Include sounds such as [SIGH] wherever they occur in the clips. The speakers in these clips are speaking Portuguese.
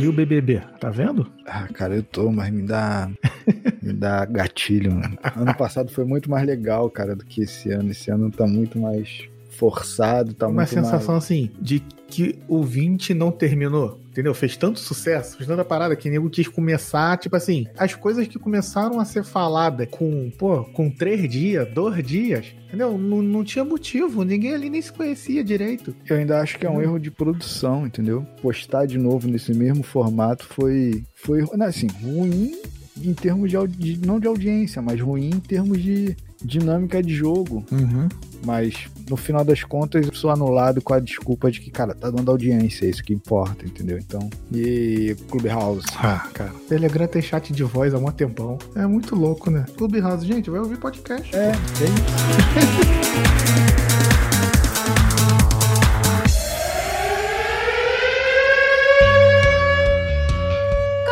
E o BBB, tá vendo? Ah, cara, eu tô, mas me dá. [LAUGHS] me dá gatilho, mano. Ano passado foi muito mais legal, cara, do que esse ano. Esse ano tá muito mais forçado, tá Uma muito sensação mais... assim, de que o 20 não terminou. Entendeu? Fez tanto sucesso, fez tanta parada que nego quis começar, tipo assim, as coisas que começaram a ser faladas com, pô, com três dias, dois dias, entendeu? Não, não tinha motivo, ninguém ali nem se conhecia direito. Eu ainda acho que é um erro de produção, entendeu? Postar de novo nesse mesmo formato foi, foi não, assim, ruim em termos de, não de audiência, mas ruim em termos de dinâmica de jogo. Uhum. Mas no final das contas, eu sou anulado com a desculpa de que, cara, tá dando audiência, é isso que importa, entendeu? Então, e Clubhouse. Ah, cara. Telegram tem chat de voz há um tempão. É muito louco, né? Clubhouse, gente, vai ouvir podcast. É, tem. [LAUGHS]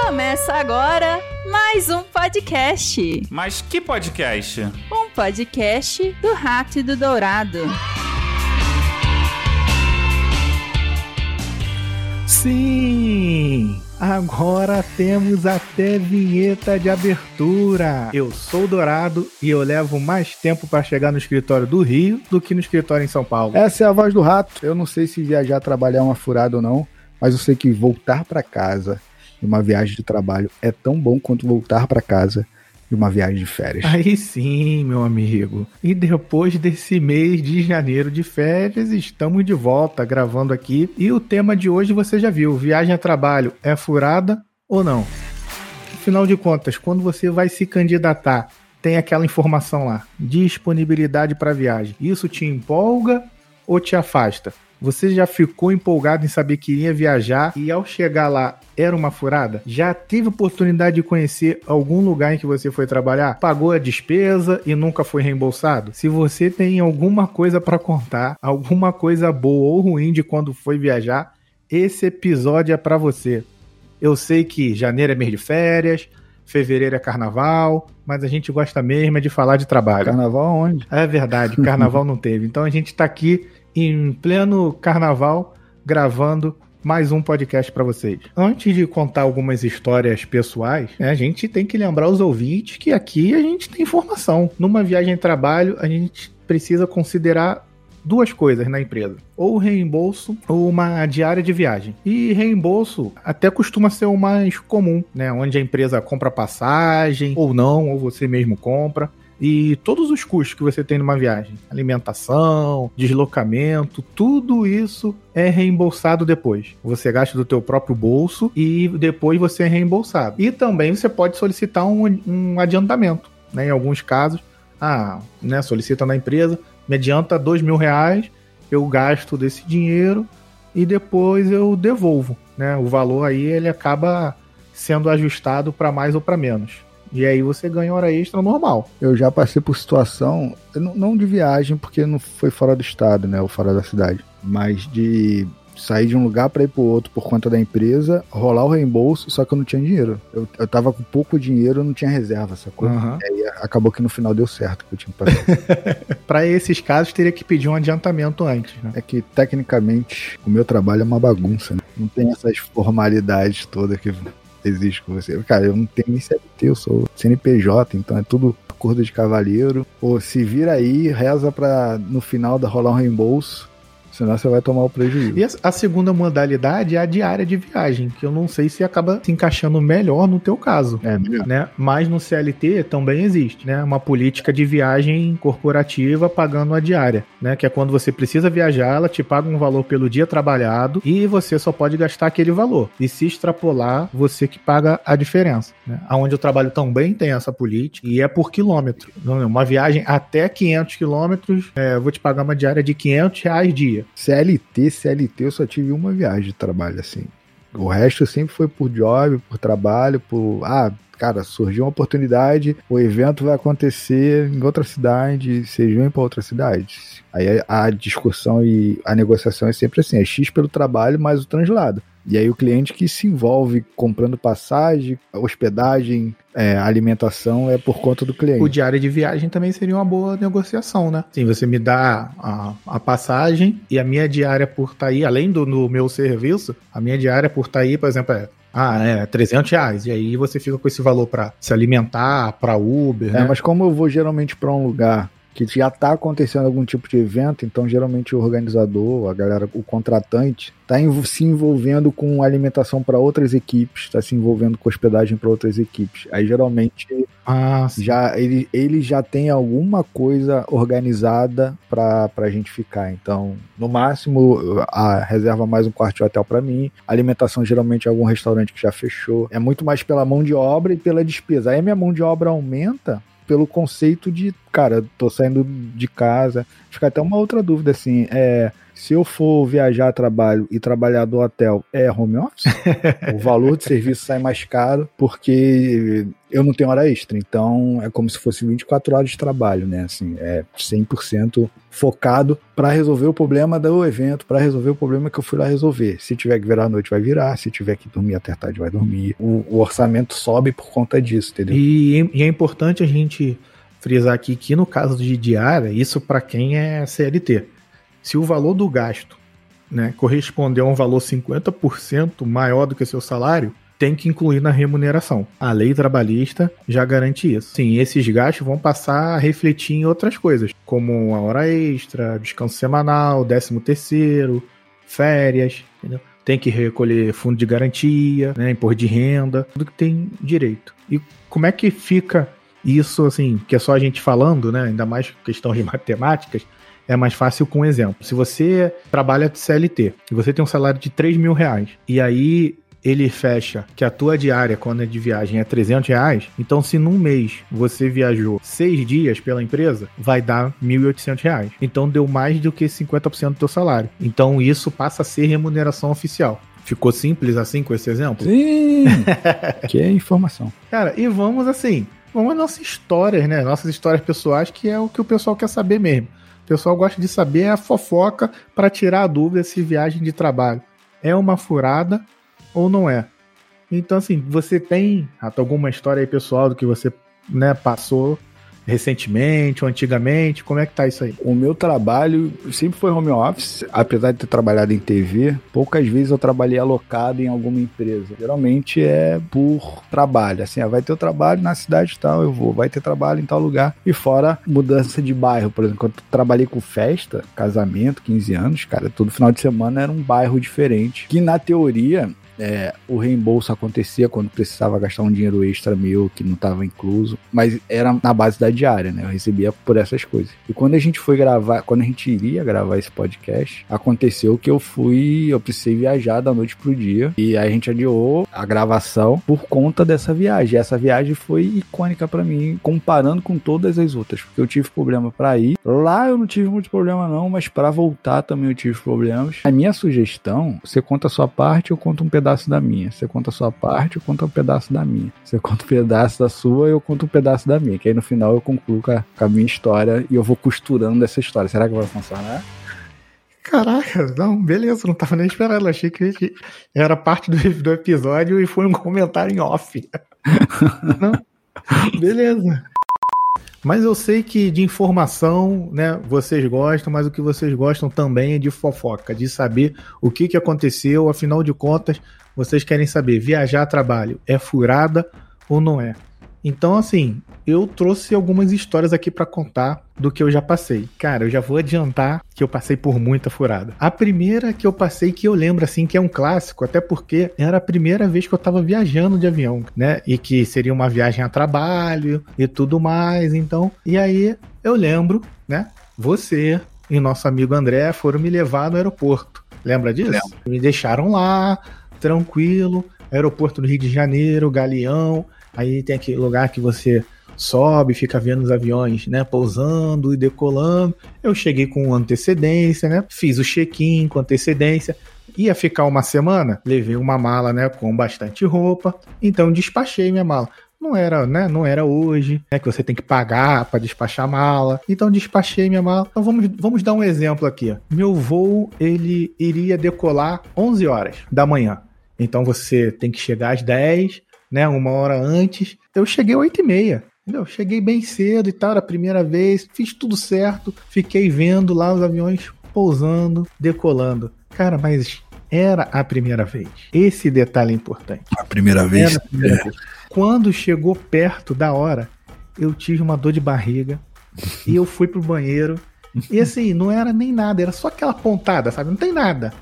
Começa agora mais um podcast. Mas que podcast? Um podcast do Rato e do Dourado. Sim! Agora temos até vinheta de abertura. Eu sou Dourado e eu levo mais tempo para chegar no escritório do Rio do que no escritório em São Paulo. Essa é a voz do rato. Eu não sei se viajar trabalhar é uma furada ou não, mas eu sei que voltar para casa em uma viagem de trabalho é tão bom quanto voltar para casa de uma viagem de férias. Aí sim, meu amigo. E depois desse mês de janeiro de férias, estamos de volta gravando aqui. E o tema de hoje você já viu: viagem a trabalho é furada ou não? Afinal de contas, quando você vai se candidatar, tem aquela informação lá: disponibilidade para viagem. Isso te empolga ou te afasta? Você já ficou empolgado em saber que iria viajar e ao chegar lá era uma furada? Já teve oportunidade de conhecer algum lugar em que você foi trabalhar? Pagou a despesa e nunca foi reembolsado? Se você tem alguma coisa para contar, alguma coisa boa ou ruim de quando foi viajar, esse episódio é para você. Eu sei que janeiro é mês de férias, fevereiro é carnaval, mas a gente gosta mesmo é de falar de trabalho. Carnaval onde? É verdade, carnaval não teve. Então a gente tá aqui em pleno carnaval gravando mais um podcast para vocês. Antes de contar algumas histórias pessoais, né, a gente tem que lembrar os ouvintes que aqui a gente tem informação. Numa viagem de trabalho, a gente precisa considerar duas coisas na empresa: ou reembolso ou uma diária de viagem. E reembolso até costuma ser o mais comum, né? Onde a empresa compra passagem ou não, ou você mesmo compra e todos os custos que você tem numa viagem, alimentação, deslocamento, tudo isso é reembolsado depois. Você gasta do teu próprio bolso e depois você é reembolsado. E também você pode solicitar um, um adiantamento, né? Em alguns casos, ah, né? Solicita na empresa, me adianta dois mil reais, eu gasto desse dinheiro e depois eu devolvo, né? O valor aí ele acaba sendo ajustado para mais ou para menos. E aí você ganha hora extra normal. Eu já passei por situação, não de viagem, porque não foi fora do estado, né? Ou fora da cidade. Mas de sair de um lugar para ir pro outro por conta da empresa, rolar o reembolso, só que eu não tinha dinheiro. Eu, eu tava com pouco dinheiro, não tinha reserva, sacou? Uhum. E aí acabou que no final deu certo que eu tinha que pagar. para esses casos, teria que pedir um adiantamento antes, né? É que, tecnicamente, o meu trabalho é uma bagunça, né? Não tem essas formalidades todas que existe com você. Cara, eu não tenho nem CLT, eu sou CNPJ, então é tudo acordo de cavalheiro. Ou se vira aí, reza pra no final da rolar um reembolso. Senão você vai tomar o prejuízo. E a segunda modalidade é a diária de viagem, que eu não sei se acaba se encaixando melhor no teu caso. É, melhor. Né? Mas no CLT também existe, né? Uma política de viagem corporativa pagando a diária, né? Que é quando você precisa viajar, ela te paga um valor pelo dia trabalhado e você só pode gastar aquele valor. E se extrapolar, você que paga a diferença. Né? Aonde eu trabalho também tem essa política e é por quilômetro. Uma viagem até 500 quilômetros, é, eu vou te pagar uma diária de 500 reais dia. CLT, CLT, eu só tive uma viagem de trabalho assim. O resto sempre foi por job, por trabalho, por. Ah, cara, surgiu uma oportunidade, o evento vai acontecer em outra cidade, vocês vêm para outra cidade. Aí a discussão e a negociação é sempre assim: é X pelo trabalho mais o translado. E aí o cliente que se envolve comprando passagem, hospedagem, é, alimentação é por conta do cliente. O diário de viagem também seria uma boa negociação, né? Sim, você me dá a, a passagem e a minha diária por estar tá aí, além do, do meu serviço, a minha diária por estar tá aí, por exemplo, é Ah, é, 300 reais. E aí você fica com esse valor para se alimentar, para Uber. É, né? mas como eu vou geralmente para um lugar que já está acontecendo algum tipo de evento, então geralmente o organizador, a galera, o contratante, está se envolvendo com alimentação para outras equipes, está se envolvendo com hospedagem para outras equipes. Aí geralmente Ah, já ele, ele já tem alguma coisa organizada para a gente ficar. Então, no máximo, a reserva mais um quarto de hotel para mim. Alimentação geralmente é algum restaurante que já fechou. É muito mais pela mão de obra e pela despesa. Aí a minha mão de obra aumenta pelo conceito de, cara, tô saindo de casa. Fica até uma outra dúvida assim, é se eu for viajar a trabalho e trabalhar do hotel, é home office? [LAUGHS] o valor de serviço sai mais caro porque eu não tenho hora extra. Então é como se fosse 24 horas de trabalho, né? Assim, é 100% focado para resolver o problema do evento, para resolver o problema que eu fui lá resolver. Se tiver que virar à noite, vai virar. Se tiver que dormir até tarde, vai dormir. O, o orçamento sobe por conta disso, entendeu? E, e é importante a gente frisar aqui que no caso de diária, isso para quem é CLT. Se o valor do gasto né, corresponder a um valor 50% maior do que seu salário, tem que incluir na remuneração. A lei trabalhista já garante isso. Sim, esses gastos vão passar a refletir em outras coisas, como a hora extra, descanso semanal, décimo terceiro, férias, entendeu? Tem que recolher fundo de garantia, né, imposto de renda, tudo que tem direito. E como é que fica isso, assim, que é só a gente falando, né, ainda mais questão de [LAUGHS] matemáticas, é mais fácil com um exemplo. Se você trabalha de CLT e você tem um salário de 3 mil reais, e aí ele fecha que a tua diária, quando é de viagem, é 300 reais, então se num mês você viajou seis dias pela empresa, vai dar 1.800 reais. Então deu mais do que 50% do teu salário. Então isso passa a ser remuneração oficial. Ficou simples assim com esse exemplo? Sim! [LAUGHS] que é informação. Cara, e vamos assim, vamos às nossas histórias, né? Nossas histórias pessoais, que é o que o pessoal quer saber mesmo. O pessoal gosta de saber a fofoca para tirar a dúvida se viagem de trabalho é uma furada ou não é. Então, assim, você tem Rato, alguma história aí pessoal do que você né, passou recentemente ou antigamente? Como é que tá isso aí? O meu trabalho sempre foi home office, apesar de ter trabalhado em TV, poucas vezes eu trabalhei alocado em alguma empresa. Geralmente é por trabalho, assim, ah, vai ter o trabalho na cidade tal, eu vou, vai ter trabalho em tal lugar. E fora mudança de bairro, por exemplo, quando eu trabalhei com festa, casamento, 15 anos, cara, todo final de semana era um bairro diferente, que na teoria é, o reembolso acontecia quando precisava gastar um dinheiro extra meu que não estava incluso, mas era na base da diária, né? Eu recebia por essas coisas. E quando a gente foi gravar, quando a gente iria gravar esse podcast, aconteceu que eu fui, eu precisei viajar da noite pro dia e aí a gente adiou a gravação por conta dessa viagem. Essa viagem foi icônica para mim, comparando com todas as outras, porque eu tive problema para ir. Lá eu não tive muito problema não, mas para voltar também eu tive problemas. A minha sugestão, você conta a sua parte, eu conto um pedaço pedaço da minha. Você conta a sua parte, eu conto um pedaço da minha. Você conta um pedaço da sua, eu conto um pedaço da minha. Que aí no final eu concluo com a, com a minha história e eu vou costurando essa história. Será que vai funcionar? Caraca, não, beleza, não tava nem esperando. Achei que era parte do, do episódio e foi um comentário em off. [LAUGHS] não, beleza. Mas eu sei que de informação, né, vocês gostam, mas o que vocês gostam também é de fofoca, de saber o que, que aconteceu, afinal de contas, vocês querem saber, viajar a trabalho é furada ou não é? Então, assim, eu trouxe algumas histórias aqui para contar do que eu já passei. Cara, eu já vou adiantar que eu passei por muita furada. A primeira que eu passei que eu lembro assim que é um clássico, até porque era a primeira vez que eu tava viajando de avião, né? E que seria uma viagem a trabalho e tudo mais, então. E aí eu lembro, né? Você e nosso amigo André foram me levar no aeroporto. Lembra disso? Lembro. Me deixaram lá, tranquilo, aeroporto do Rio de Janeiro, Galeão. Aí tem aquele lugar que você sobe, fica vendo os aviões, né, pousando e decolando. Eu cheguei com antecedência, né? Fiz o check-in com antecedência. Ia ficar uma semana, levei uma mala, né, com bastante roupa. Então despachei minha mala. Não era, né? Não era hoje, né? Que você tem que pagar para despachar a mala. Então despachei minha mala. Então vamos, vamos dar um exemplo aqui. Meu voo ele iria decolar 11 horas da manhã. Então você tem que chegar às 10, né? Uma hora antes. Eu cheguei às 8 e meia. Entendeu? Cheguei bem cedo e tal, era a primeira vez, fiz tudo certo, fiquei vendo lá os aviões pousando, decolando. Cara, mas era a primeira vez. Esse detalhe é importante. A primeira vez. Era a primeira vez. Quando chegou perto da hora, eu tive uma dor de barriga e eu fui pro banheiro. E assim, não era nem nada, era só aquela pontada, sabe? Não tem nada.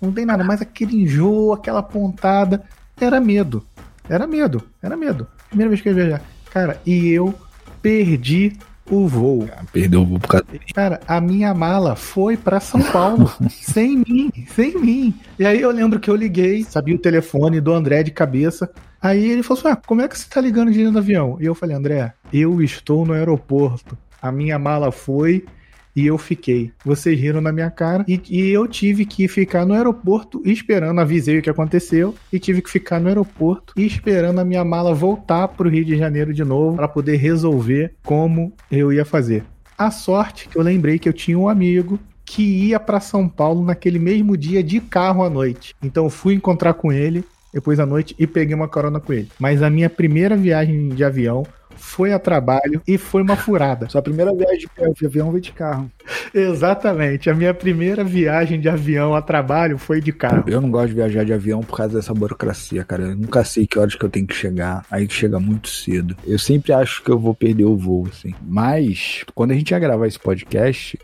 Não tem nada, mas aquele enjoo, aquela pontada, era medo. Era medo, era medo. Primeira vez que eu ia viajar. Cara, e eu perdi o voo. Perdeu o voo por causa Cara, a minha mala foi pra São Paulo, [LAUGHS] sem mim, sem mim. E aí eu lembro que eu liguei, sabia o telefone do André de cabeça. Aí ele falou assim: ah, como é que você tá ligando de dentro do avião? E eu falei, André, eu estou no aeroporto. A minha mala foi e eu fiquei. Vocês riram na minha cara e, e eu tive que ficar no aeroporto esperando, avisei o que aconteceu e tive que ficar no aeroporto esperando a minha mala voltar pro Rio de Janeiro de novo para poder resolver como eu ia fazer. A sorte que eu lembrei que eu tinha um amigo que ia para São Paulo naquele mesmo dia de carro à noite. Então fui encontrar com ele depois à noite e peguei uma carona com ele. Mas a minha primeira viagem de avião foi a trabalho e foi uma furada. Sua primeira viagem de avião veio de carro. [LAUGHS] Exatamente. A minha primeira viagem de avião a trabalho foi de carro. Eu não gosto de viajar de avião por causa dessa burocracia, cara. Eu nunca sei que horas que eu tenho que chegar. Aí chega muito cedo. Eu sempre acho que eu vou perder o voo, assim. Mas, quando a gente ia gravar esse podcast,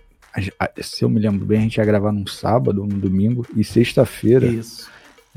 se eu me lembro bem, a gente ia gravar num sábado num domingo. E sexta-feira. Isso.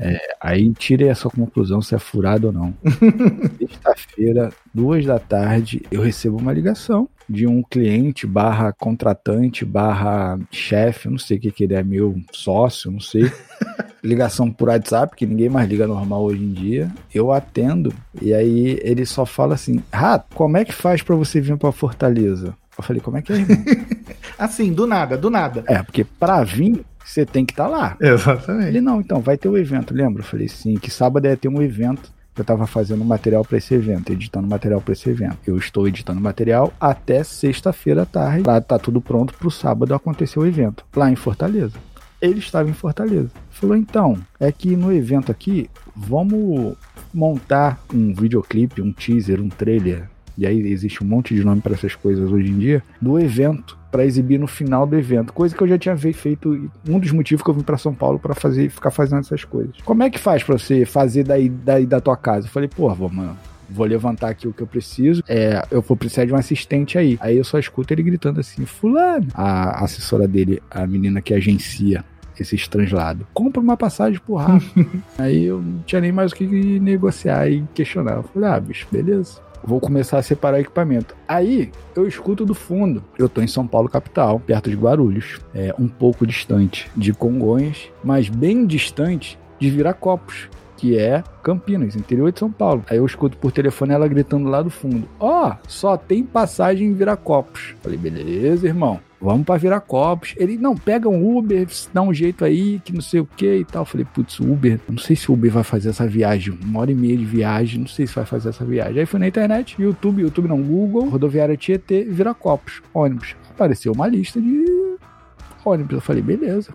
É, aí tire a sua conclusão se é furado ou não. [LAUGHS] Sexta-feira, duas da tarde, eu recebo uma ligação de um cliente barra contratante barra chefe, não sei o que que ele é, meu sócio, não sei. [LAUGHS] Ligação por WhatsApp, que ninguém mais liga normal hoje em dia. Eu atendo e aí ele só fala assim: Rato, como é que faz para você vir para Fortaleza? Eu falei, como é que é, irmão? [LAUGHS] assim, do nada, do nada. É, porque pra vir, você tem que estar tá lá. Exatamente. Ele, não, então, vai ter o um evento, lembra? Eu falei, sim, que sábado ia ter um evento. Eu estava fazendo material para esse evento, editando material para esse evento. Eu estou editando material até sexta-feira à tarde, para estar tá tudo pronto para o sábado acontecer o evento, lá em Fortaleza. Ele estava em Fortaleza. Falou, então, é que no evento aqui, vamos montar um videoclipe, um teaser, um trailer e aí existe um monte de nome para essas coisas hoje em dia, do evento para exibir no final do evento, coisa que eu já tinha feito, um dos motivos que eu vim para São Paulo para fazer, ficar fazendo essas coisas. Como é que faz para você fazer daí, daí da tua casa? Eu falei, pô, mano, vou levantar aqui o que eu preciso. É, eu vou precisar de um assistente aí. Aí eu só escuto ele gritando assim, fulano. A assessora dele, a menina que agencia esses translados. Compra uma passagem por Rafa. [LAUGHS] aí eu não tinha nem mais o que negociar e questionar. Eu falei, ah, bicho, beleza vou começar a separar equipamento. Aí eu escuto do fundo. Eu tô em São Paulo, capital, perto de Guarulhos, é um pouco distante de Congonhas, mas bem distante de Viracopos, que é Campinas, interior de São Paulo. Aí eu escuto por telefone ela gritando lá do fundo: Ó, oh, só tem passagem em Viracopos. Falei, beleza, irmão vamos para Viracopos. Ele, não, pega um Uber, dá um jeito aí, que não sei o que e tal. falei, putz, Uber, não sei se o Uber vai fazer essa viagem, uma hora e meia de viagem, não sei se vai fazer essa viagem. Aí fui na internet, YouTube, YouTube não, Google, rodoviária Tietê, Viracopos, ônibus. Apareceu uma lista de ônibus. Eu falei, beleza.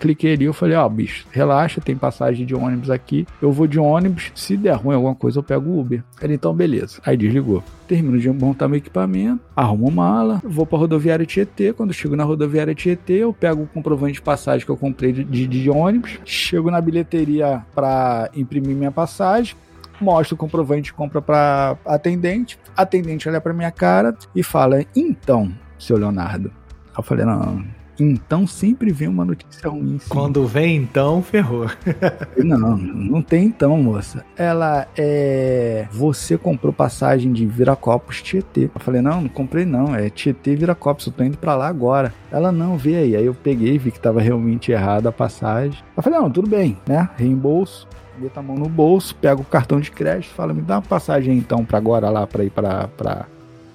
Cliquei ali, eu falei, ó, oh, bicho, relaxa, tem passagem de ônibus aqui. Eu vou de ônibus, se der ruim alguma coisa, eu pego o Uber. Ele, então, beleza. Aí desligou. Termino de montar meu equipamento, arrumo mala, vou pra rodoviária Tietê. Quando chego na rodoviária Tietê, eu pego o comprovante de passagem que eu comprei de, de, de ônibus, chego na bilheteria pra imprimir minha passagem, mostro o comprovante de compra para atendente. Atendente olha para minha cara e fala: Então, seu Leonardo. Eu falei: Não, então sempre vem uma notícia ruim. Sim. Quando vem então, ferrou. [LAUGHS] não, não tem então, moça. Ela é. Você comprou passagem de Viracopos Tietê. Eu falei, não, não comprei não. É Tietê Viracopos, eu tô indo pra lá agora. Ela, não, vê aí. Aí eu peguei, vi que tava realmente errada a passagem. Eu falei, não, tudo bem, né? Reembolso meto a mão no bolso, pego o cartão de crédito, fala, me dá uma passagem então para agora lá, para ir para pra,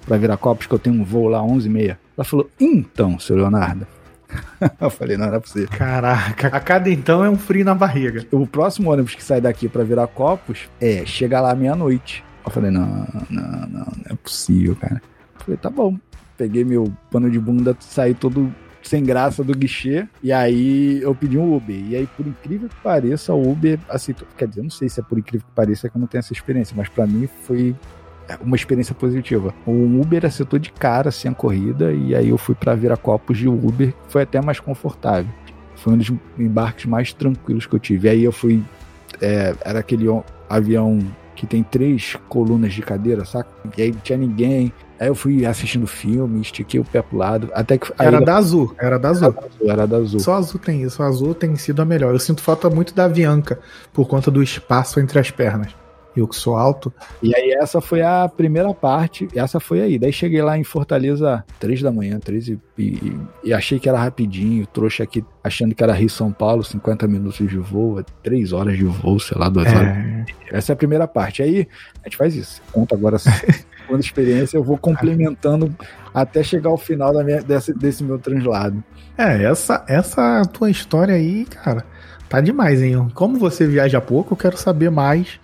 pra Viracopos, que eu tenho um voo lá 11 e meia. Ela falou, então, seu Leonardo, [LAUGHS] eu falei, não, não é possível. Caraca, a cada então é um frio na barriga. O próximo ônibus que sai daqui para virar copos é chega lá meia-noite. Eu falei, não, não, não, não é possível, cara. Eu falei, tá bom. Peguei meu pano de bunda, saí todo sem graça do guichê. E aí eu pedi um Uber. E aí, por incrível que pareça, o Uber aceitou. Quer dizer, eu não sei se é por incrível que pareça que eu não tenho essa experiência, mas para mim foi uma experiência positiva. O Uber acertou de cara assim a corrida e aí eu fui para Viracopos de Uber, foi até mais confortável. Foi um dos embarques mais tranquilos que eu tive. E aí eu fui. é, era aquele avião que tem três colunas de cadeira, saca? E aí não tinha ninguém. Aí eu fui assistindo filme, estiquei o pé pro lado. Até que. aí Era da Azul, era da Azul. Era da Azul. Só Azul tem isso, a Azul tem sido a melhor. Eu sinto falta muito da Avianca, por conta do espaço entre as pernas. Eu que sou alto. E aí essa foi a primeira parte, essa foi aí. Daí cheguei lá em Fortaleza três da manhã, três e, e, e achei que era rapidinho, trouxe aqui achando que era Rio São Paulo, 50 minutos de voo, três horas de voo, sei lá, duas horas. É, Essa é a primeira parte. Aí a gente faz isso. Conta agora a [LAUGHS] segunda experiência, eu vou complementando até chegar ao final da minha, desse, desse meu translado. é, essa, essa tua história aí, cara, tá demais, hein? Como você viaja pouco, eu quero saber mais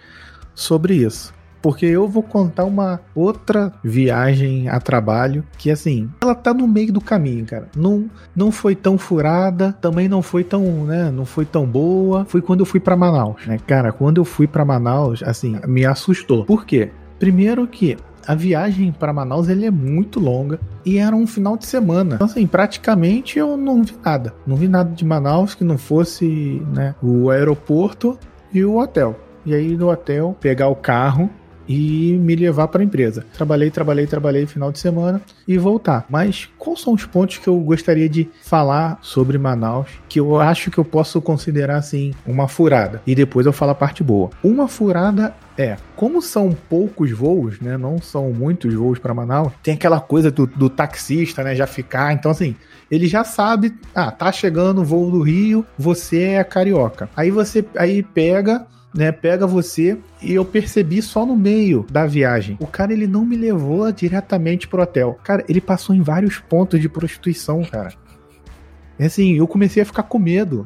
sobre isso. Porque eu vou contar uma outra viagem a trabalho que, assim, ela tá no meio do caminho, cara. Não, não foi tão furada, também não foi tão, né, não foi tão boa. Foi quando eu fui pra Manaus, né? Cara, quando eu fui pra Manaus, assim, me assustou. Por quê? Primeiro que a viagem para Manaus ele é muito longa e era um final de semana. Então, assim, praticamente eu não vi nada. Não vi nada de Manaus que não fosse né, o aeroporto e o hotel. E aí no hotel pegar o carro e me levar para a empresa. Trabalhei, trabalhei, trabalhei final de semana e voltar. Mas quais são os pontos que eu gostaria de falar sobre Manaus que eu acho que eu posso considerar assim uma furada? E depois eu falo a parte boa. Uma furada é, como são poucos voos, né? Não são muitos voos para Manaus, tem aquela coisa do, do taxista, né? Já ficar. Então, assim, ele já sabe, ah, tá chegando o voo do Rio, você é carioca. Aí você aí pega né, pega você e eu percebi só no meio da viagem. O cara ele não me levou diretamente pro hotel. Cara, ele passou em vários pontos de prostituição, cara. E assim, eu comecei a ficar com medo.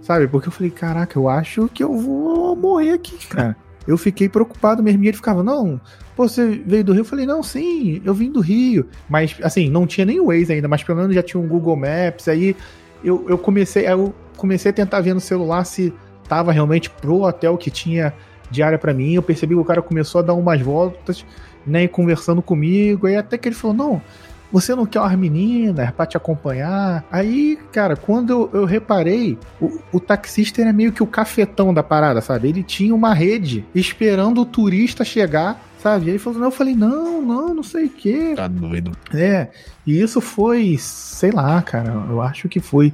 Sabe? Porque eu falei, caraca, eu acho que eu vou morrer aqui, cara. Eu fiquei preocupado mesmo. E ele ficava, não, pô, você veio do Rio? Eu falei, não, sim, eu vim do Rio. Mas, assim, não tinha nem Waze ainda, mas pelo menos já tinha um Google Maps. Aí eu, eu comecei, aí eu comecei a tentar ver no celular se tava realmente pro hotel que tinha diária para mim. Eu percebi que o cara começou a dar umas voltas, né, e conversando comigo. Aí até que ele falou: Não, você não quer umas meninas pra te acompanhar? Aí, cara, quando eu, eu reparei, o, o, taxista era meio que o cafetão da parada, sabe? Ele tinha uma rede esperando o turista chegar. Sabe? Aí falou, eu falei, não, não, não sei o quê. Tá doido. É, e isso foi, sei lá, cara, eu acho que foi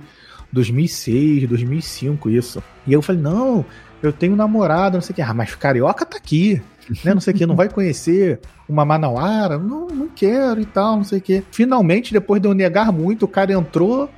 2006, 2005 isso. E eu falei, não, eu tenho namorada, não sei o que. Ah, mas carioca tá aqui, né? Não sei o que, não vai conhecer uma manauara? Não, não quero e tal, não sei o que. Finalmente, depois de eu negar muito, o cara entrou,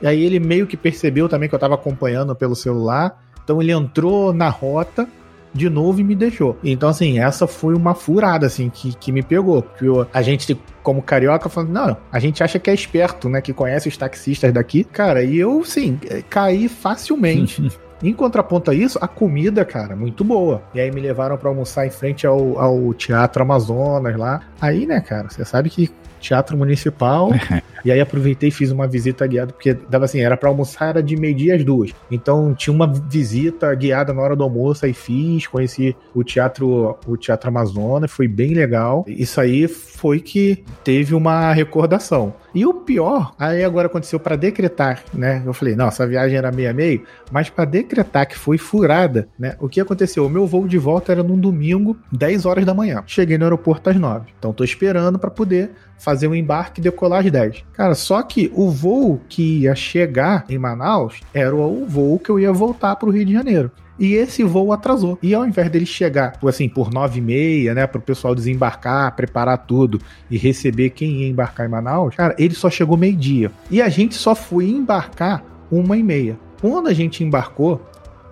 e aí ele meio que percebeu também que eu tava acompanhando pelo celular. Então ele entrou na rota de novo e me deixou. Então, assim, essa foi uma furada, assim, que, que me pegou. Porque eu, a gente, como carioca, falando, não, a gente acha que é esperto, né? Que conhece os taxistas daqui. Cara, e eu, sim, caí facilmente. [LAUGHS] Em contraponto a isso, a comida, cara, muito boa. E aí me levaram para almoçar em frente ao, ao Teatro Amazonas lá. Aí, né, cara, você sabe que Teatro Municipal. [LAUGHS] e aí aproveitei e fiz uma visita guiada, porque dava assim, era para almoçar, era de meio-dia às duas. Então tinha uma visita guiada na hora do almoço, aí fiz, conheci o Teatro, o Teatro Amazonas, foi bem legal. Isso aí foi que teve uma recordação. E o pior, aí agora aconteceu para decretar, né? Eu falei, não, essa viagem era meia meio, mas para decretar que foi furada, né? O que aconteceu? O meu voo de volta era num domingo, 10 horas da manhã. Cheguei no aeroporto às 9. Então tô esperando para poder fazer o um embarque e decolar às 10. Cara, só que o voo que ia chegar em Manaus era o voo que eu ia voltar para o Rio de Janeiro. E esse voo atrasou. E ao invés dele chegar, assim, por nove e meia, né, para o pessoal desembarcar, preparar tudo e receber quem ia embarcar em Manaus, cara, ele só chegou meio-dia. E a gente só foi embarcar uma e meia. Quando a gente embarcou,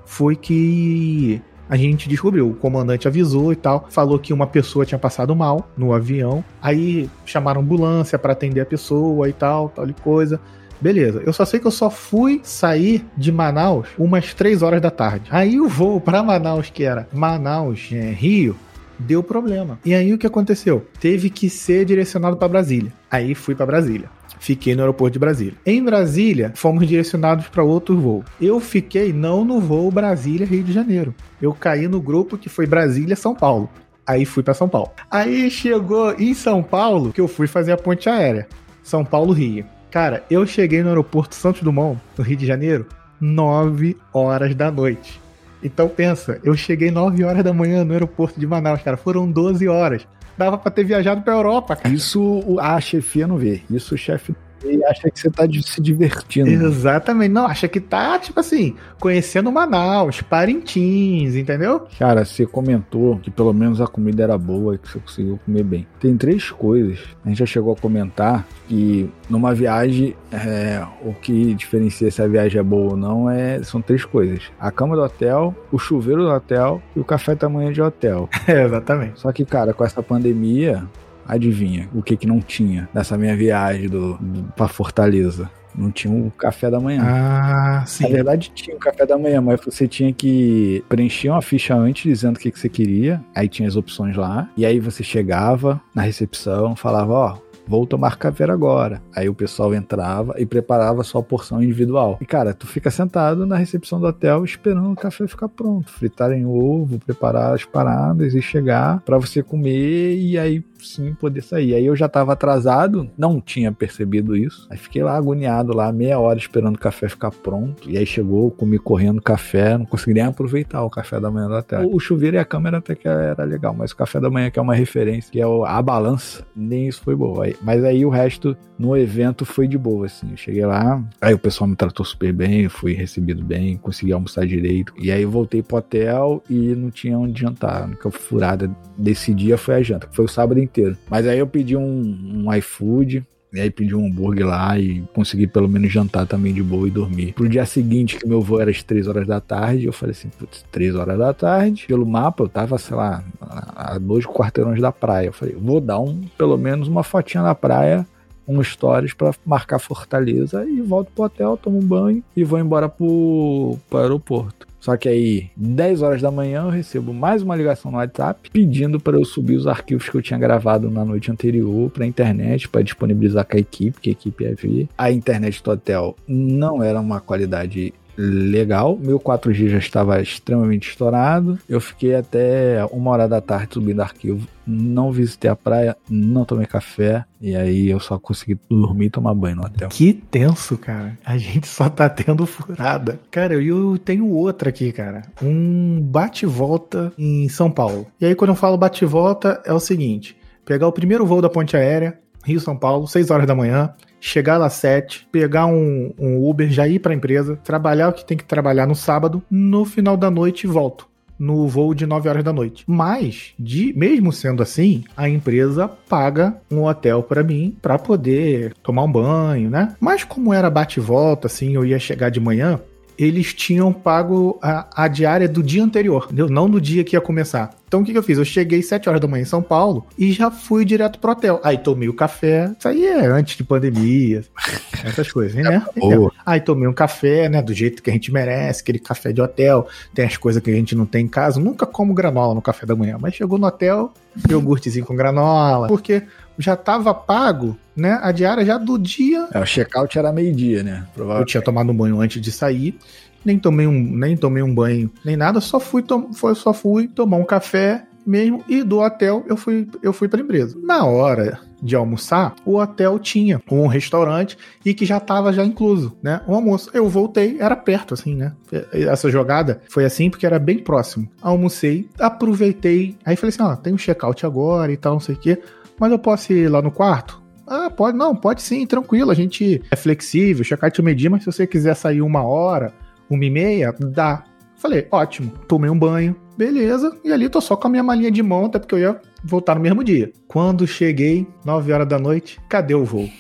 foi que a gente descobriu, o comandante avisou e tal, falou que uma pessoa tinha passado mal no avião, aí chamaram ambulância para atender a pessoa e tal, tal e coisa. Beleza, eu só sei que eu só fui sair de Manaus umas 3 horas da tarde. Aí o voo para Manaus, que era Manaus, é, Rio, deu problema. E aí o que aconteceu? Teve que ser direcionado para Brasília. Aí fui para Brasília. Fiquei no aeroporto de Brasília. Em Brasília, fomos direcionados para outro voo. Eu fiquei não no voo Brasília-Rio de Janeiro. Eu caí no grupo que foi Brasília-São Paulo. Aí fui para São Paulo. Aí chegou em São Paulo que eu fui fazer a ponte aérea. São Paulo-Rio. Cara, eu cheguei no aeroporto Santos Dumont, no Rio de Janeiro, 9 horas da noite. Então pensa, eu cheguei 9 horas da manhã no aeroporto de Manaus, cara. Foram 12 horas. Dava pra ter viajado pra Europa, cara. Isso a chefia não vê. Isso o chefe e acha que você tá se divertindo. Exatamente. Não, acha que tá, tipo assim, conhecendo Manaus, Parintins, entendeu? Cara, você comentou que pelo menos a comida era boa e que você conseguiu comer bem. Tem três coisas. A gente já chegou a comentar que numa viagem, é, o que diferencia se a viagem é boa ou não é, são três coisas: a cama do hotel, o chuveiro do hotel e o café da manhã de hotel. [LAUGHS] É, exatamente. Só que, cara, com essa pandemia, Adivinha o que que não tinha nessa minha viagem do, do para Fortaleza? Não tinha o café da manhã. Ah, sim. Na verdade, tinha o café da manhã, mas você tinha que preencher uma ficha antes dizendo o que, que você queria. Aí tinha as opções lá. E aí você chegava na recepção, falava: Ó, vou tomar café agora. Aí o pessoal entrava e preparava sua porção individual. E cara, tu fica sentado na recepção do hotel esperando o café ficar pronto, fritarem ovo, preparar as paradas e chegar para você comer e aí sim poder sair. Aí eu já tava atrasado, não tinha percebido isso. Aí fiquei lá agoniado lá, meia hora esperando o café ficar pronto. E aí chegou, comi correndo café, não consegui nem aproveitar o café da manhã da tarde. O chuveiro e a câmera até que era legal, mas o café da manhã que é uma referência, que é a balança, nem isso foi boa. Mas aí o resto no evento foi de boa, assim. Eu cheguei lá, aí o pessoal me tratou super bem, fui recebido bem, consegui almoçar direito. E aí voltei pro hotel e não tinha onde jantar. A única furada desse dia foi a janta, que foi o sábado inteiro. Mas aí eu pedi um, um iFood, e aí pedi um hambúrguer lá e consegui pelo menos jantar também de boa e dormir. Pro dia seguinte, que meu voo era às 3 horas da tarde, eu falei assim, putz, 3 horas da tarde. Pelo mapa, eu tava, sei lá, a dois quarteirões da praia. Eu falei, vou dar um, pelo menos uma fotinha na praia, um stories para marcar Fortaleza e volto pro hotel, tomo um banho e vou embora pro, pro aeroporto. Só que aí, 10 horas da manhã, eu recebo mais uma ligação no WhatsApp pedindo para eu subir os arquivos que eu tinha gravado na noite anterior para a internet, para disponibilizar com a equipe, que a equipe ia ver. A internet do hotel não era uma qualidade legal. Meu 4G já estava extremamente estourado. Eu fiquei até uma hora da tarde subindo arquivo. Não visitei a praia, não tomei café. E aí eu só consegui dormir e tomar banho no hotel. Que tenso, cara. A gente só tá tendo furada. Cara, eu tenho outra aqui, cara. Um bate-volta em São Paulo. E aí, quando eu falo bate-volta, é o seguinte: pegar o primeiro voo da ponte aérea, Rio-São Paulo, 6 horas da manhã chegar lá às 7, pegar um, um Uber, já ir para a empresa, trabalhar o que tem que trabalhar no sábado, no final da noite volto no voo de 9 horas da noite. Mas, de, mesmo sendo assim, a empresa paga um hotel para mim para poder tomar um banho, né? Mas como era bate volta, assim, eu ia chegar de manhã, eles tinham pago a, a diária do dia anterior, entendeu? Não do dia que ia começar. Então o que, que, eu fiz? Eu cheguei 7 horas da manhã em São Paulo e já fui direto pro hotel. Aí tomei o café. Isso aí é antes de pandemia, [LAUGHS] essas coisas, né? Então, aí tomei um café, né? Do jeito que a gente merece, aquele café de hotel. Tem as coisas que a gente não tem em casa. Nunca como granola no café da manhã, mas chegou no hotel, iogurtezinho com granola. Porque já estava pago, né? A diária já do dia. É, o check-out era meio-dia, né? Eu tinha tomado um banho antes de sair nem tomei um, nem tomei um banho, nem nada, só fui, tom, foi, só fui tomar um café mesmo e do hotel eu fui, eu fui para a empresa. Na hora de almoçar, o hotel tinha um restaurante e que já estava já incluso, né? O almoço. Eu voltei, era perto assim, né? Essa jogada foi assim porque era bem próximo. Almocei, aproveitei, aí falei assim, ó, tem um check-out agora e tal, não sei o quê, mas eu posso ir lá no quarto? Ah, pode, não, pode sim, tranquilo, a gente é flexível, check-out medir, mas se você quiser sair uma hora, uma e meia, dá. Falei, ótimo. Tomei um banho, beleza. E ali tô só com a minha malinha de mão, até porque eu ia voltar no mesmo dia. Quando cheguei, 9 horas da noite, cadê o voo?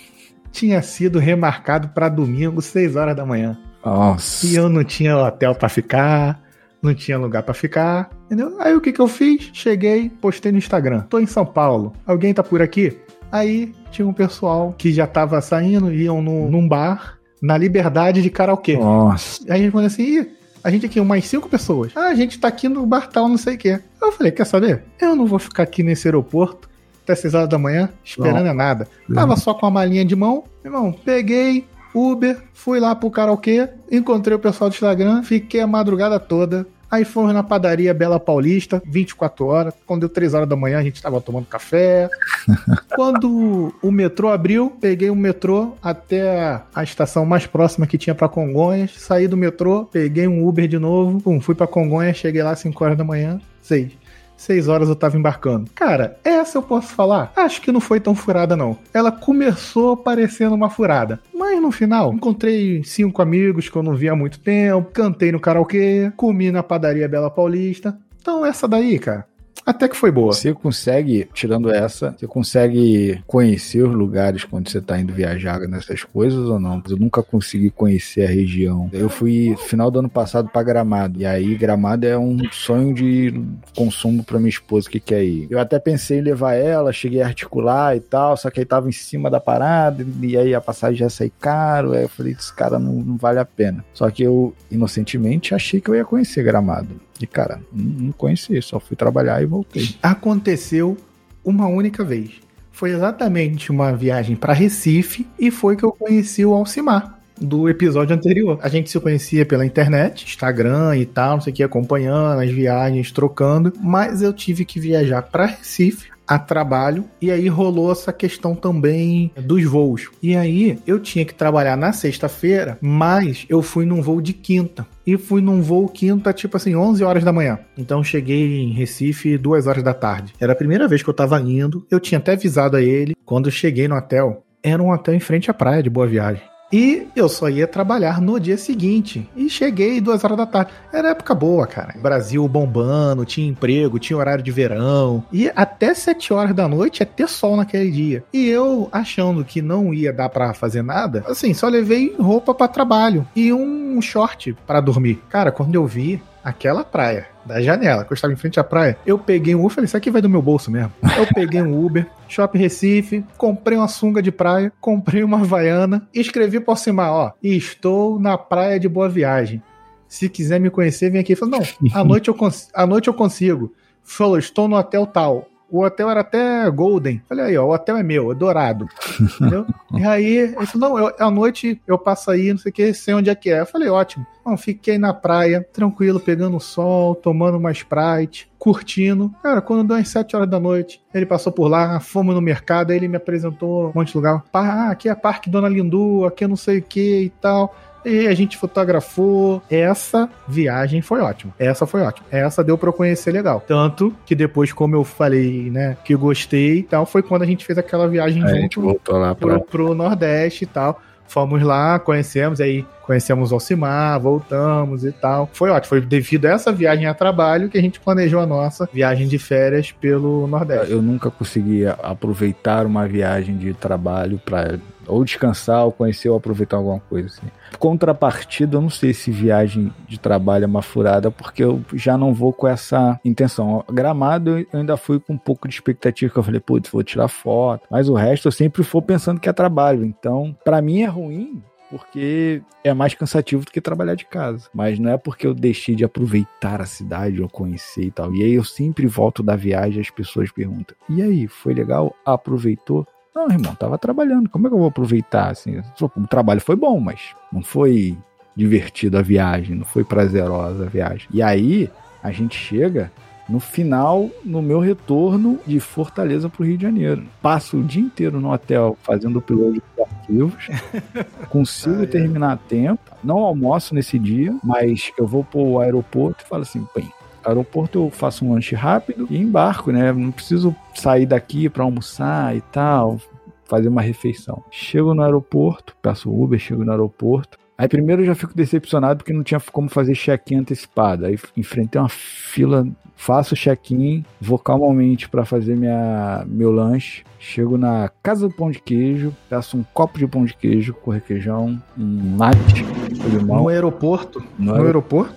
Tinha sido remarcado para domingo, 6 horas da manhã. Nossa. E eu não tinha hotel para ficar, não tinha lugar para ficar, entendeu? Aí o que que eu fiz? Cheguei, postei no Instagram. Tô em São Paulo. Alguém tá por aqui? Aí tinha um pessoal que já tava saindo, iam no, num bar na liberdade de karaokê. Nossa. Aí a gente falou assim, Ih, a gente aqui, umas cinco pessoas. Ah, a gente tá aqui no bar tal, não sei o quê. Eu falei, quer saber? Eu não vou ficar aqui nesse aeroporto até 6 horas da manhã esperando não. nada. Tava só com a malinha de mão. Irmão, peguei Uber, fui lá pro karaokê, encontrei o pessoal do Instagram, fiquei a madrugada toda Aí fomos na padaria Bela Paulista, 24 horas. Quando deu 3 horas da manhã, a gente tava tomando café. [LAUGHS] Quando o metrô abriu, peguei o metrô até a estação mais próxima que tinha para Congonhas. Saí do metrô, peguei um Uber de novo. Pum, fui para Congonhas, cheguei lá 5 horas da manhã. 6. Seis horas eu tava embarcando. Cara, essa eu posso falar? Acho que não foi tão furada, não. Ela começou parecendo uma furada. Mas no final, encontrei cinco amigos que eu não via há muito tempo, cantei no karaokê, comi na padaria Bela Paulista. Então, essa daí, cara, até que foi boa. Você consegue, tirando essa, você consegue conhecer os lugares quando você tá indo viajar nessas coisas ou não? Eu nunca consegui conhecer a região. Eu fui final do ano passado para Gramado. E aí, Gramado é um sonho de consumo para minha esposa que quer ir. Eu até pensei em levar ela, cheguei a articular e tal, só que aí tava em cima da parada, e aí a passagem já sair caro. Aí eu falei, esse cara não, não vale a pena. Só que eu, inocentemente, achei que eu ia conhecer Gramado. E, cara, não conheci, só fui trabalhar e voltei. Aconteceu uma única vez. Foi exatamente uma viagem para Recife e foi que eu conheci o Alcimar do episódio anterior. A gente se conhecia pela internet, Instagram e tal, não sei o que, acompanhando as viagens, trocando, mas eu tive que viajar para Recife a trabalho e aí rolou essa questão também dos voos. E aí eu tinha que trabalhar na sexta-feira, mas eu fui num voo de quinta. E fui num voo quinta, tipo assim, 11 horas da manhã. Então cheguei em Recife 2 horas da tarde. Era a primeira vez que eu tava indo. Eu tinha até avisado a ele. Quando cheguei no hotel, era um hotel em frente à praia de Boa Viagem. E eu só ia trabalhar no dia seguinte. E cheguei duas horas da tarde. Era época boa, cara. Brasil bombando, tinha emprego, tinha horário de verão. E até sete horas da noite é ter sol naquele dia. E eu, achando que não ia dar para fazer nada, assim, só levei roupa para trabalho e um short para dormir. Cara, quando eu vi aquela praia da janela, que eu estava em frente à praia, eu peguei um Uber, falei, isso aqui vai do meu bolso mesmo. Eu peguei um Uber, Shopping Recife, comprei uma sunga de praia, comprei uma havaiana, escrevi por cima, ó, estou na praia de Boa Viagem. Se quiser me conhecer, vem aqui. Falei, não, à noite eu, à noite eu consigo. Falou, estou no hotel tal. O hotel era até Golden. Falei, aí, ó, o hotel é meu, é dourado. [LAUGHS] Entendeu? e aí, ele falou, não, eu, à noite eu passo aí, não sei o que, sei onde é que é. Eu falei, ótimo. Bom, fiquei na praia, tranquilo, pegando sol, tomando uma Sprite, curtindo. Cara, quando deu as 7 horas da noite, ele passou por lá, fomos no mercado, aí ele me apresentou um monte de lugar. Ah, aqui é Parque Dona Lindu, aqui é não sei o que e tal. E a gente fotografou. Essa viagem foi ótima. Essa foi ótima. Essa deu pra eu conhecer legal. Tanto que depois, como eu falei, né, que gostei e tal, foi quando a gente fez aquela viagem É, junto lá pra... pro, pro Nordeste e tal. Fomos lá, conhecemos, aí conhecemos Alcimar, voltamos e tal. Foi ótimo, foi devido a essa viagem a trabalho que a gente planejou a nossa viagem de férias pelo Nordeste. Eu nunca consegui aproveitar uma viagem de trabalho para ou descansar, ou conhecer, ou aproveitar alguma coisa assim. Contrapartida, eu não sei se viagem de trabalho é uma furada, porque eu já não vou com essa intenção. Gramado eu ainda fui com um pouco de expectativa, que eu falei, putz, vou tirar foto. Mas o resto eu sempre for pensando que é trabalho. Então, para mim é ruim, porque é mais cansativo do que trabalhar de casa. Mas não é porque eu deixei de aproveitar a cidade ou conhecer e tal. E aí eu sempre volto da viagem as pessoas perguntam: "E aí, foi legal? Aproveitou?" Não, irmão, tava trabalhando. Como é que eu vou aproveitar assim? O trabalho foi bom, mas não foi divertido a viagem, não foi prazerosa a viagem. E aí a gente chega no final, no meu retorno de Fortaleza para o Rio de Janeiro. Passo o dia inteiro no hotel fazendo upload de arquivos. [LAUGHS] Consigo Ai, terminar a tempo. Não almoço nesse dia, mas eu vou para o aeroporto e falo assim, bem, aeroporto eu faço um lanche rápido e embarco, né? Não preciso sair daqui para almoçar e tal, fazer uma refeição. Chego no aeroporto, peço Uber, chego no aeroporto. Aí primeiro eu já fico decepcionado porque não tinha como fazer check-in antecipado. Aí enfrentei uma fila, faço check-in, vou calmamente para fazer minha, meu lanche. Chego na casa do pão de queijo, peço um copo de pão de queijo com requeijão, um mate limão. No aeroporto? No No aeroporto?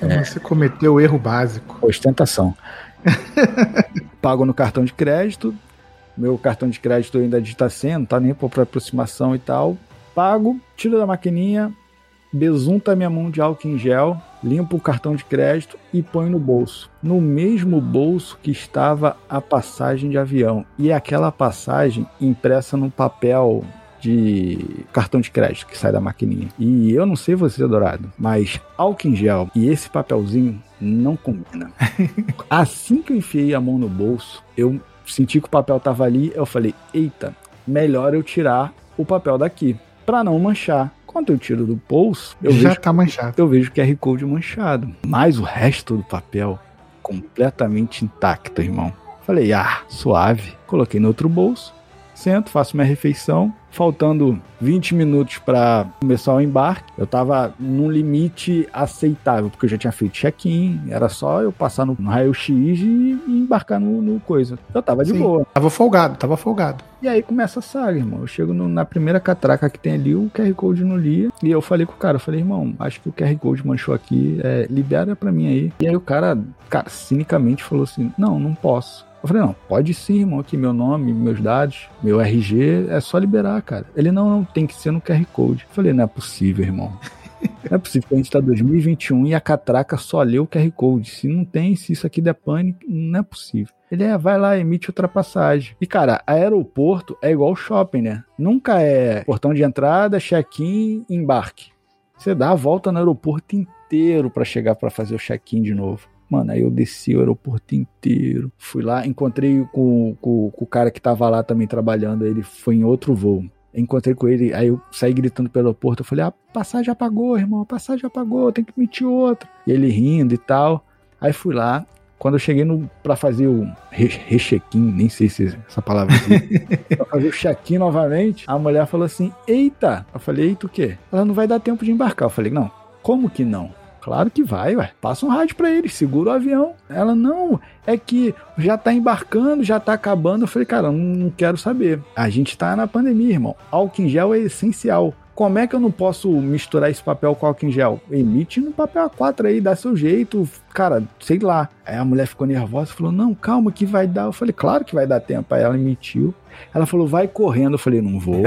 É. Você cometeu o erro básico. Ostentação. [LAUGHS] Pago no cartão de crédito. Meu cartão de crédito ainda digita senha, não tá nem por aproximação e tal. Pago, tiro da maquininha, besunta minha mão de álcool em gel, limpo o cartão de crédito e põe no bolso. No mesmo bolso que estava a passagem de avião. E aquela passagem impressa num papel de cartão de crédito que sai da maquininha. E eu não sei você, Dourado, mas álcool em gel e esse papelzinho não combina. [LAUGHS] assim que eu enfiei a mão no bolso, eu senti que o papel tava ali, eu falei, eita, melhor eu tirar o papel daqui para não manchar. Quando eu tiro do bolso, eu Já vejo, tá manchado. eu vejo QR Code manchado. Mas o resto do papel completamente intacto, irmão. Falei, ah, suave. Coloquei no outro bolso, sento, faço minha refeição. Faltando 20 minutos para começar o embarque, eu tava num limite aceitável, porque eu já tinha feito check-in, era só eu passar no raio-x e, e embarcar no, no coisa. Eu tava de Sim. boa. Tava folgado, tava folgado. E aí começa a saga, irmão. Eu chego no- na primeira catraca que tem ali, o QR Code não lia. E eu falei com o cara, eu falei, irmão, acho que o QR Code manchou aqui, é, libera pra mim aí. E aí o cara, cara, cinicamente falou assim, não, não posso. Eu falei, não, pode sim, irmão, aqui meu nome, meus dados, meu RG, é só liberar, cara. Ele, não, não, tem que ser no QR Code. Eu falei, não é possível, irmão. Não é possível a gente tá em 2021 e a catraca só lê o QR Code. Se não tem, se isso aqui der pânico, não é possível. Ele é, vai lá, emite ultrapassagem. E, cara, aeroporto é igual shopping, né? Nunca é portão de entrada, check-in, embarque. Você dá a volta no aeroporto inteiro para chegar para fazer o check-in de novo. Mano, aí eu desci o aeroporto inteiro. Fui lá, encontrei com, com, com o cara que tava lá também trabalhando. Ele foi em outro voo. Encontrei com ele, aí eu saí gritando pelo aeroporto. Eu falei: a passagem apagou, irmão, a passagem apagou, tem que emitir outra. E ele rindo e tal. Aí fui lá. Quando eu cheguei no, pra fazer o re- recheck-in, nem sei se essa palavra existe, [LAUGHS] pra fazer o check-in novamente, a mulher falou assim: Eita! Eu falei: Eita, o quê? Ela não vai dar tempo de embarcar. Eu falei: Não, como que não? Claro que vai, ué. Passa um rádio pra eles, segura o avião. Ela, não, é que já tá embarcando, já tá acabando. Eu falei, cara, não, quero saber. A gente tá na pandemia, irmão. Álcool em gel é essencial. Como é que eu não posso misturar esse papel com álcool em gel? Emite no papel A4 aí, dá seu jeito. Cara, sei lá. Aí a mulher ficou nervosa falou: Não, calma, que vai dar. Eu falei: Claro que vai dar tempo. Aí ela emitiu. Ela falou: Vai correndo. Eu falei: Não vou.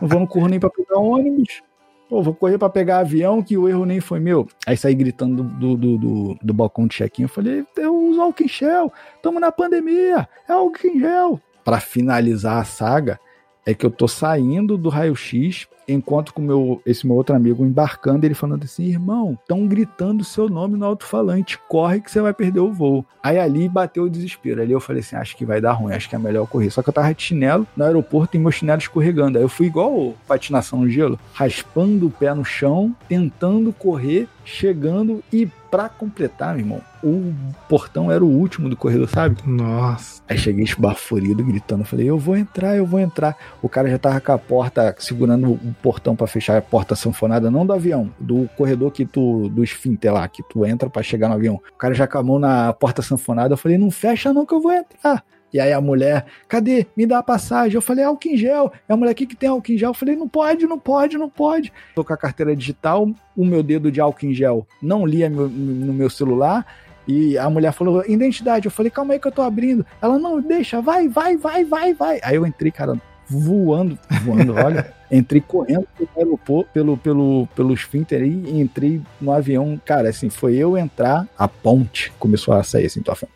Não vou, não corro nem pra pegar ônibus. Pô, vou correr pra pegar avião que o erro nem foi meu. Aí saí gritando do, do, do, do balcão de check-in. Eu falei, eu uso álcool em gel. Tamo na pandemia. É álcool em gel. Pra finalizar a saga, é que eu tô saindo do raio-x, encontro com meu, esse meu outro amigo embarcando, ele falando assim, irmão, estão gritando seu nome no alto-falante, corre que você vai perder o voo. Aí ali bateu o desespero, ali eu falei assim, acho que vai dar ruim, acho que é melhor correr. Só que eu tava de chinelo no aeroporto e meu chinelo escorregando. Aí eu fui igual patinação no gelo, raspando o pé no chão, tentando correr, chegando e pra completar, meu irmão, o portão era o último do corredor, sabe? Nossa. Aí cheguei esbaforido, gritando. Falei, eu vou entrar, eu vou entrar. O cara já tava com a porta, segurando o portão pra fechar a porta sanfonada, não do avião, do corredor que tu, do esfínter lá, que tu entra pra chegar no avião. O cara já com a mão na porta sanfonada. Eu falei, não fecha não que eu vou entrar. E aí a mulher, cadê? Me dá a passagem. Eu falei, álcool em gel. E a mulher, o que, tem álcool em gel? Eu falei, não pode, não pode, não pode. Tô com a carteira digital, o meu dedo de álcool em gel não lia no meu celular. E a mulher falou, identidade. Eu falei, calma aí que eu tô abrindo. Ela, não, deixa, vai, vai, vai, vai, vai. Aí eu entrei, cara, voando, voando, [LAUGHS] olha. Entrei correndo pelo pelo, pelo, pelo e entrei no avião. Cara, assim, foi eu entrar, a ponte começou a sair assim, tô afim.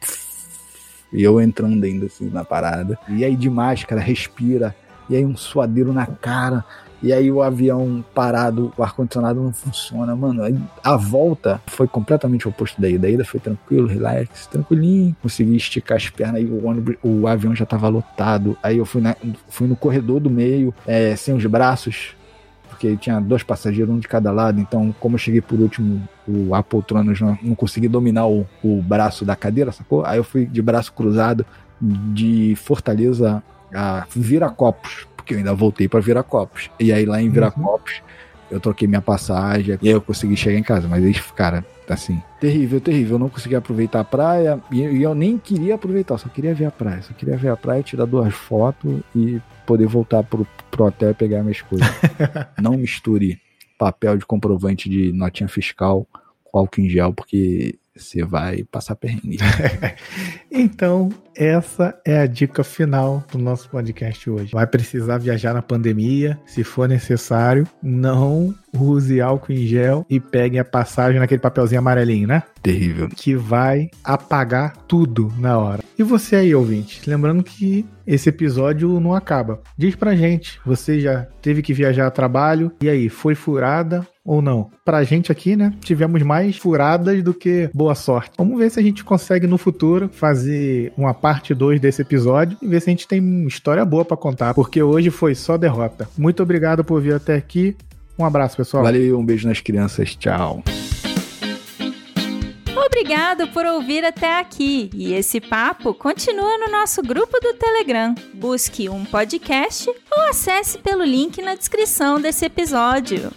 E eu entrando ainda assim na parada. E aí de máscara, respira. E aí um suadeiro na cara. E aí o avião parado, o ar-condicionado não funciona, mano. Aí a volta foi completamente oposto da ida. A ida foi tranquilo, relax, tranquilinho. Consegui esticar as pernas aí o ônibus, o avião já tava lotado. Aí eu fui, na- fui no corredor do meio, é, sem os braços, porque tinha dois passageiros, um de cada lado. Então, como eu cheguei por último, o, a poltrona não, não consegui dominar o, o braço da cadeira, sacou? Aí eu fui de braço cruzado de Fortaleza a Viracopos, porque eu ainda voltei para Viracopos. E aí lá em Viracopos eu troquei minha passagem e aí eu consegui chegar em casa. Mas isso, cara, assim, terrível, terrível. Eu não consegui aproveitar a praia e, e eu nem queria aproveitar, eu só queria ver a praia. Só queria ver a praia, tirar duas fotos e poder voltar pro, pro hotel e pegar minhas coisas. [LAUGHS] não misture papel de comprovante de notinha fiscal com álcool em gel, porque você vai passar perrengue. [LAUGHS] então, essa é a dica final do nosso podcast hoje. Vai precisar viajar na pandemia, se for necessário, não use álcool em gel e pegue a passagem naquele papelzinho amarelinho, né? Terrível. Que vai apagar tudo na hora. E você aí, ouvinte, lembrando que esse episódio não acaba. Diz pra gente, você já teve que viajar a trabalho? E aí, foi furada ou não? Pra gente aqui, né, tivemos mais furadas do que boa sorte. Vamos ver se a gente consegue no futuro fazer uma parte 2 desse episódio e ver se a gente tem uma história boa para contar, porque hoje foi só derrota. Muito obrigado por vir até aqui. Um abraço, pessoal. Valeu, um beijo nas crianças. Tchau. Obrigado por ouvir até aqui. E esse papo continua no nosso grupo do Telegram. Busque um podcast ou acesse pelo link na descrição desse episódio.